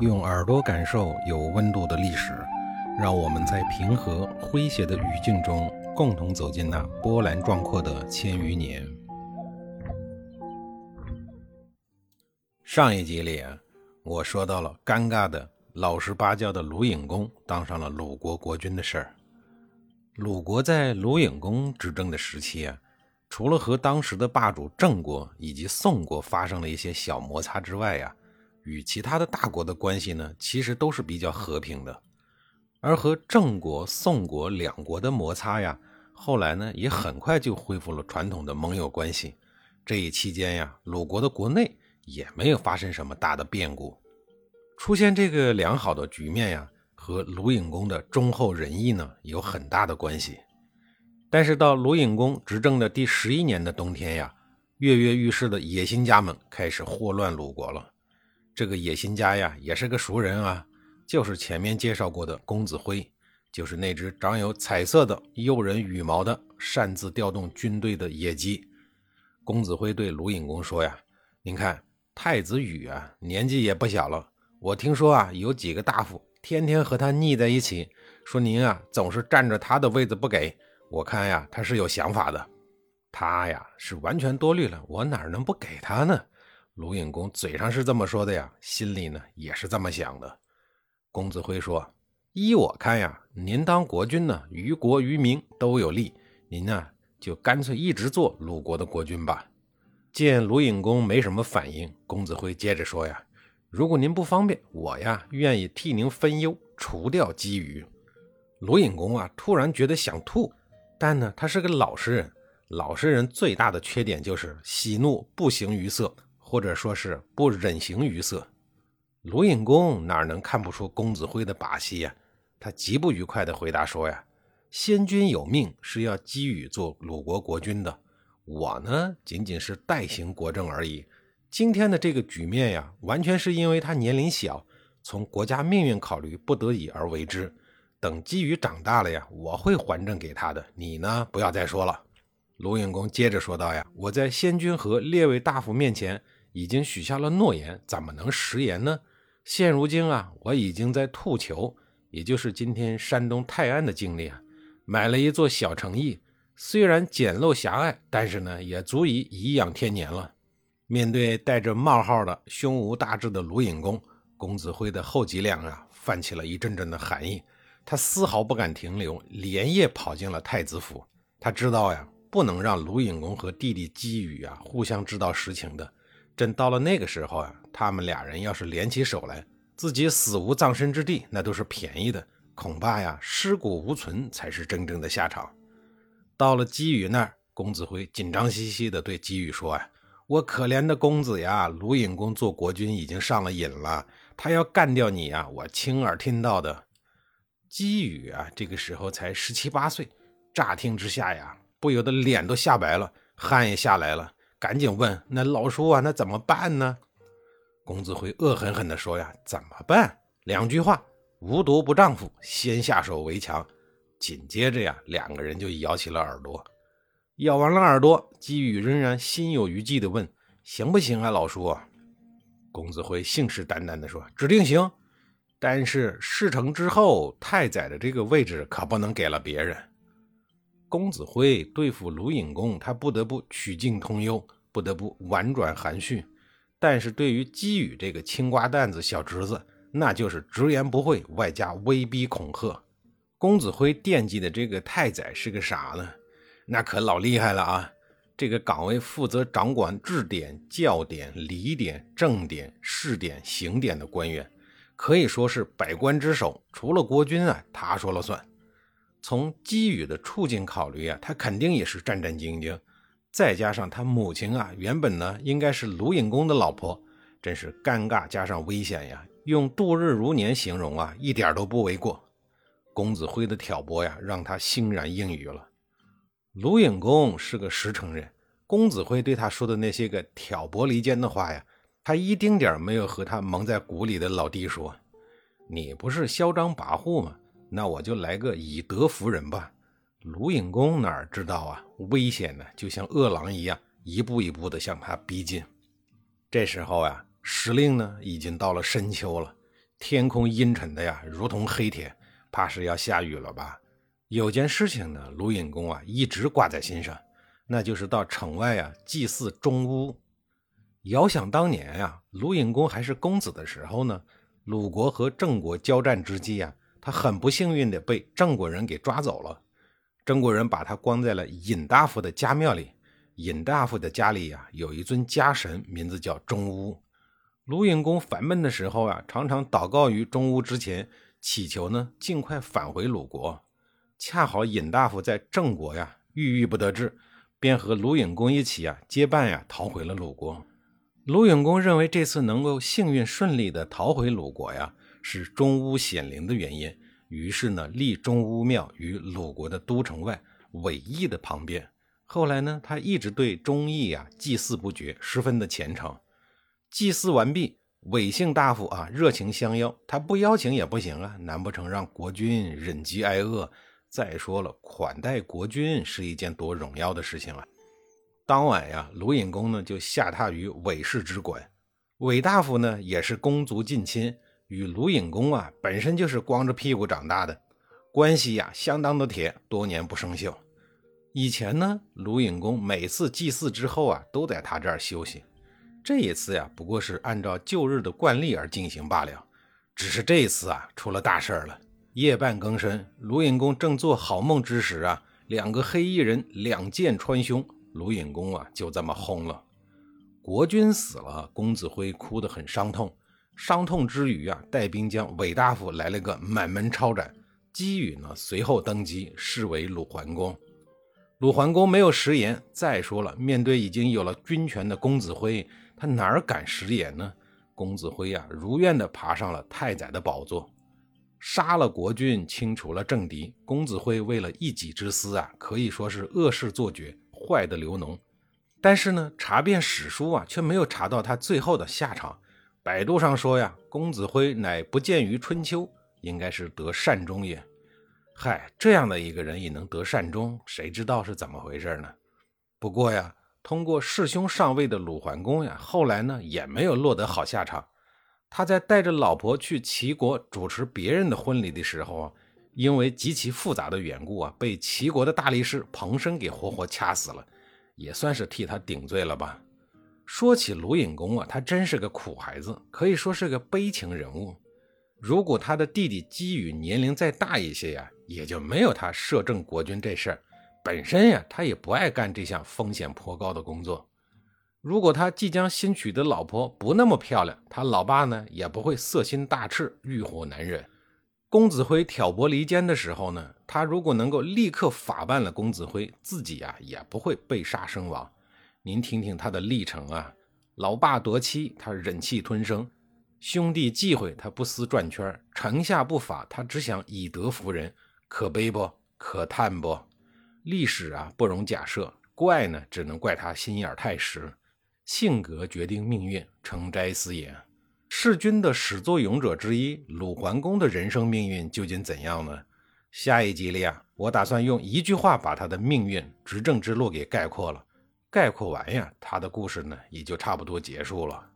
用耳朵感受有温度的历史，让我们在平和诙谐的语境中，共同走进那波澜壮阔的千余年。上一集里啊，我说到了尴尬的老实巴交的鲁隐公当上了鲁国国君的事儿。鲁国在鲁隐公执政的时期啊，除了和当时的霸主郑国以及宋国发生了一些小摩擦之外呀。与其他的大国的关系呢，其实都是比较和平的，而和郑国、宋国两国的摩擦呀，后来呢也很快就恢复了传统的盟友关系。这一期间呀，鲁国的国内也没有发生什么大的变故，出现这个良好的局面呀，和鲁隐公的忠厚仁义呢有很大的关系。但是到鲁隐公执政的第十一年的冬天呀，跃跃欲试的野心家们开始祸乱鲁国了。这个野心家呀，也是个熟人啊，就是前面介绍过的公子辉，就是那只长有彩色的诱人羽毛的、擅自调动军队的野鸡。公子辉对鲁隐公说呀：“您看太子羽啊，年纪也不小了。我听说啊，有几个大夫天天和他腻在一起，说您啊总是占着他的位子不给。我看呀，他是有想法的。他呀是完全多虑了，我哪能不给他呢？”鲁隐公嘴上是这么说的呀，心里呢也是这么想的。公子辉说：“依我看呀，您当国君呢，于国于民都有利。您呢，就干脆一直做鲁国的国君吧。”见鲁隐公没什么反应，公子辉接着说呀：“如果您不方便，我呀愿意替您分忧，除掉姬羽。”鲁隐公啊，突然觉得想吐，但呢，他是个老实人，老实人最大的缺点就是喜怒不形于色。或者说是不忍形于色，鲁隐公哪能看不出公子辉的把戏呀？他极不愉快地回答说：“呀，先君有命是要姬羽做鲁国国君的，我呢仅仅是代行国政而已。今天的这个局面呀，完全是因为他年龄小，从国家命运考虑不得已而为之。等姬羽长大了呀，我会还政给他的。你呢，不要再说了。”鲁隐公接着说道：“呀，我在先君和列位大夫面前。”已经许下了诺言，怎么能食言呢？现如今啊，我已经在兔丘，也就是今天山东泰安的境内啊，买了一座小城邑。虽然简陋狭隘，但是呢，也足以颐养天年了。面对带着冒号的胸无大志的鲁隐公，公子辉的后脊梁啊，泛起了一阵阵的寒意。他丝毫不敢停留，连夜跑进了太子府。他知道呀，不能让鲁隐公和弟弟姬羽啊互相知道实情的。真到了那个时候啊，他们俩人要是联起手来，自己死无葬身之地，那都是便宜的。恐怕呀，尸骨无存才是真正的下场。到了姬羽那儿，公子辉紧张兮兮地对姬羽说：“啊，我可怜的公子呀，鲁隐公做国君已经上了瘾了，他要干掉你呀，我亲耳听到的。”姬羽啊，这个时候才十七八岁，乍听之下呀，不由得脸都吓白了，汗也下来了。赶紧问那老叔啊，那怎么办呢？公子辉恶狠狠地说：“呀，怎么办？两句话，无毒不丈夫，先下手为强。”紧接着呀，两个人就咬起了耳朵。咬完了耳朵，姬宇仍然心有余悸地问：“行不行啊，老叔？”公子辉信誓旦旦地说：“指定行，但是事成之后，太宰的这个位置可不能给了别人。”公子辉对付卢隐公，他不得不曲径通幽，不得不婉转含蓄。但是对于姬羽这个青瓜蛋子小侄子，那就是直言不讳，外加威逼恐吓。公子辉惦记的这个太宰是个啥呢？那可老厉害了啊！这个岗位负责掌管治典、教典、礼典、政典、事典、刑典的官员，可以说是百官之首。除了国君啊，他说了算。从姬羽的处境考虑啊，他肯定也是战战兢兢。再加上他母亲啊，原本呢应该是卢隐公的老婆，真是尴尬加上危险呀。用度日如年形容啊，一点都不为过。公子辉的挑拨呀，让他欣然应允了。卢隐公是个实诚人，公子辉对他说的那些个挑拨离间的话呀，他一丁点没有和他蒙在鼓里的老弟说。你不是嚣张跋扈吗？那我就来个以德服人吧。鲁隐公哪知道啊，危险呢，就像饿狼一样，一步一步的向他逼近。这时候啊，时令呢已经到了深秋了，天空阴沉的呀，如同黑铁，怕是要下雨了吧？有件事情呢，卢隐公啊一直挂在心上，那就是到城外啊祭祀钟乌。遥想当年呀，卢隐公还是公子的时候呢，鲁国和郑国交战之际啊，他很不幸运的被郑国人给抓走了。郑国人把他关在了尹大夫的家庙里。尹大夫的家里呀，有一尊家神，名字叫钟巫。卢隐公烦闷的时候啊，常常祷告于钟巫之前，祈求呢尽快返回鲁国。恰好尹大夫在郑国呀，郁郁不得志，便和卢隐公一起啊结伴呀逃回了鲁国。卢隐公认为这次能够幸运顺利的逃回鲁国呀，是中乌显灵的原因。于是呢，立中乌庙于鲁国的都城外尾邑的旁边。后来呢，他一直对忠义啊祭祀不绝，十分的虔诚。祭祀完毕，韦姓大夫啊热情相邀，他不邀请也不行啊，难不成让国君忍饥挨饿？再说了，款待国君是一件多荣耀的事情啊！当晚呀，鲁隐公呢就下榻于韦氏之馆。韦大夫呢也是公族近亲，与卢隐公啊本身就是光着屁股长大的，关系呀相当的铁，多年不生锈。以前呢，卢隐公每次祭祀之后啊，都在他这儿休息。这一次呀，不过是按照旧日的惯例而进行罢了。只是这一次啊，出了大事了。夜半更深，卢隐公正做好梦之时啊，两个黑衣人两剑穿胸，卢隐公啊就这么轰了。国君死了，公子辉哭得很伤痛。伤痛之余啊，带兵将韦大夫来了个满门抄斩。姬羽呢，随后登基，是为鲁桓公。鲁桓公没有食言。再说了，面对已经有了军权的公子辉。他哪敢食言呢？公子辉呀，如愿的爬上了太宰的宝座，杀了国君，清除了政敌。公子辉为了一己之私啊，可以说是恶事做绝，坏的流脓。但是呢，查遍史书啊，却没有查到他最后的下场。百度上说呀，公子辉乃不见于春秋，应该是得善终也。嗨，这样的一个人也能得善终，谁知道是怎么回事呢？不过呀。通过弑兄上位的鲁桓公呀，后来呢也没有落得好下场。他在带着老婆去齐国主持别人的婚礼的时候啊，因为极其复杂的缘故啊，被齐国的大力士彭生给活活掐死了，也算是替他顶罪了吧。说起鲁隐公啊，他真是个苦孩子，可以说是个悲情人物。如果他的弟弟姬羽年龄再大一些呀，也就没有他摄政国君这事儿。本身呀，他也不爱干这项风险颇高的工作。如果他即将新娶的老婆不那么漂亮，他老爸呢也不会色心大炽、欲火难忍。公子辉挑拨离间的时候呢，他如果能够立刻法办了公子辉，自己呀也不会被杀身亡。您听听他的历程啊，老爸夺妻，他忍气吞声；兄弟忌讳，他不思转圈；城下不法，他只想以德服人。可悲不？可叹不？历史啊，不容假设。怪呢，只能怪他心眼太实。性格决定命运，诚斋思也。弑君的始作俑者之一鲁桓公的人生命运究竟怎样呢？下一集里啊，我打算用一句话把他的命运、执政之路给概括了。概括完呀，他的故事呢，也就差不多结束了。